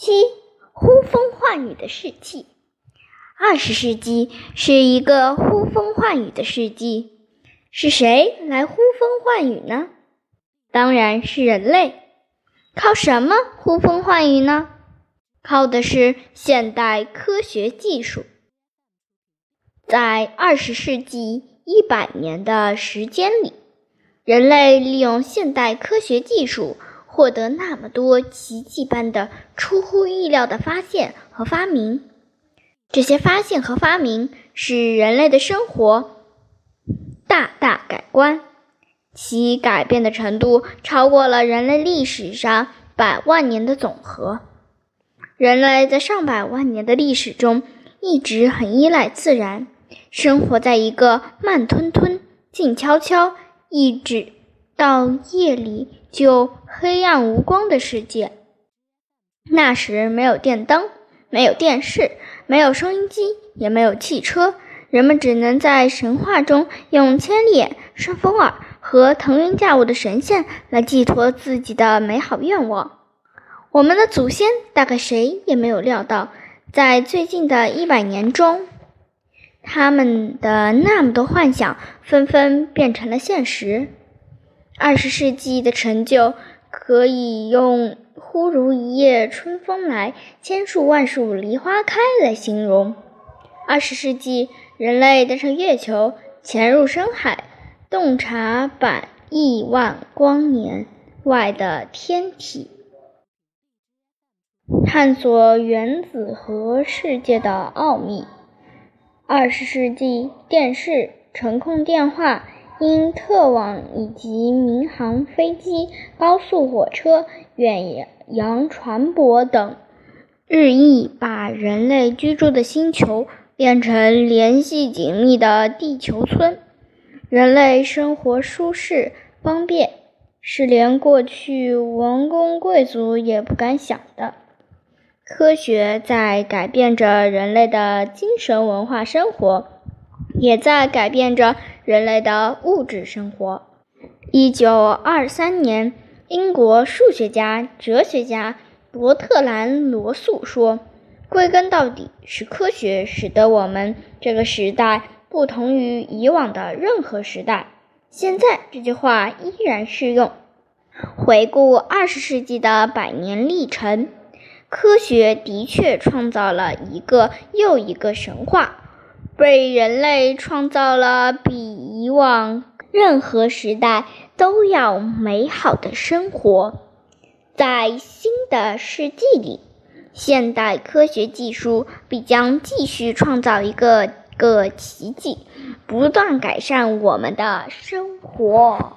七呼风唤雨的世纪，二十世纪是一个呼风唤雨的世纪。是谁来呼风唤雨呢？当然是人类。靠什么呼风唤雨呢？靠的是现代科学技术。在二十世纪一百年的时间里，人类利用现代科学技术。获得那么多奇迹般的、出乎意料的发现和发明，这些发现和发明使人类的生活大大改观，其改变的程度超过了人类历史上百万年的总和。人类在上百万年的历史中一直很依赖自然，生活在一个慢吞吞、静悄悄，一直到夜里。就黑暗无光的世界。那时没有电灯，没有电视，没有收音机，也没有汽车，人们只能在神话中用千里眼、顺风耳和腾云驾雾的神仙来寄托自己的美好愿望。我们的祖先大概谁也没有料到，在最近的一百年中，他们的那么多幻想纷纷变成了现实。二十世纪的成就可以用“忽如一夜春风来，千树万树梨花开”来形容。二十世纪，人类登上月球，潜入深海，洞察百亿万光年外的天体，探索原子核世界的奥秘。二十世纪，电视、程控电话。因特网以及民航飞机、高速火车、远洋船舶等，日益把人类居住的星球变成联系紧密的地球村。人类生活舒适方便，是连过去王公贵族也不敢想的。科学在改变着人类的精神文化生活。也在改变着人类的物质生活。一九二三年，英国数学家、哲学家伯特兰·罗素说：“归根到底是科学使得我们这个时代不同于以往的任何时代。”现在这句话依然适用。回顾二十世纪的百年历程，科学的确创造了一个又一个神话。为人类创造了比以往任何时代都要美好的生活。在新的世纪里，现代科学技术必将继续创造一个个奇迹，不断改善我们的生活。